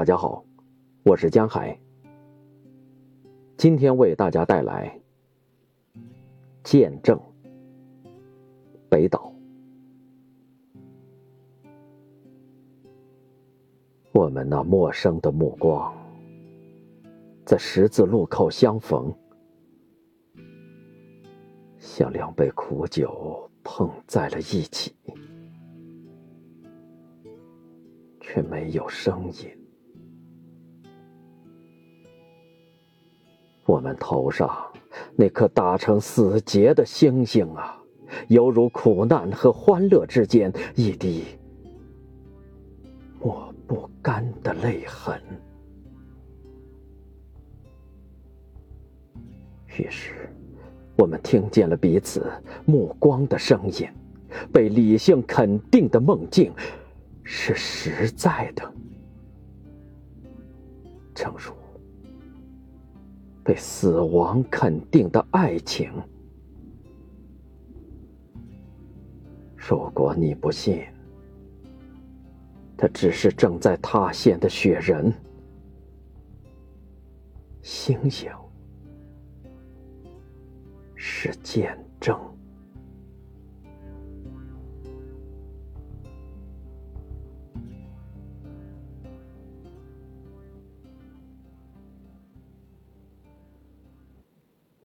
大家好，我是江海。今天为大家带来《见证》北岛。我们那陌生的目光，在十字路口相逢，像两杯苦酒碰在了一起，却没有声音。我们头上那颗打成死结的星星啊，犹如苦难和欢乐之间一滴抹不干的泪痕。于是，我们听见了彼此目光的声音，被理性肯定的梦境是实在的，成熟。被死亡肯定的爱情，如果你不信，他只是正在塌陷的雪人，星星是见证。